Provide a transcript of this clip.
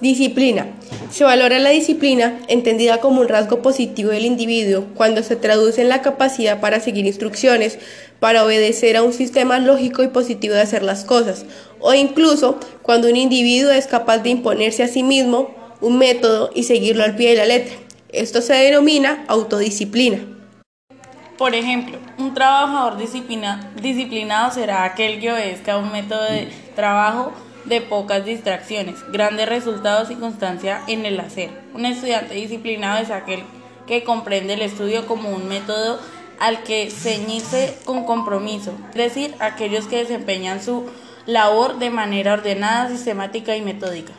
Disciplina. Se valora la disciplina, entendida como un rasgo positivo del individuo, cuando se traduce en la capacidad para seguir instrucciones, para obedecer a un sistema lógico y positivo de hacer las cosas, o incluso cuando un individuo es capaz de imponerse a sí mismo un método y seguirlo al pie de la letra. Esto se denomina autodisciplina. Por ejemplo, un trabajador disciplinado será aquel que obedezca un método de trabajo de pocas distracciones, grandes resultados y constancia en el hacer. Un estudiante disciplinado es aquel que comprende el estudio como un método al que ceñirse con compromiso, es decir, aquellos que desempeñan su labor de manera ordenada, sistemática y metódica.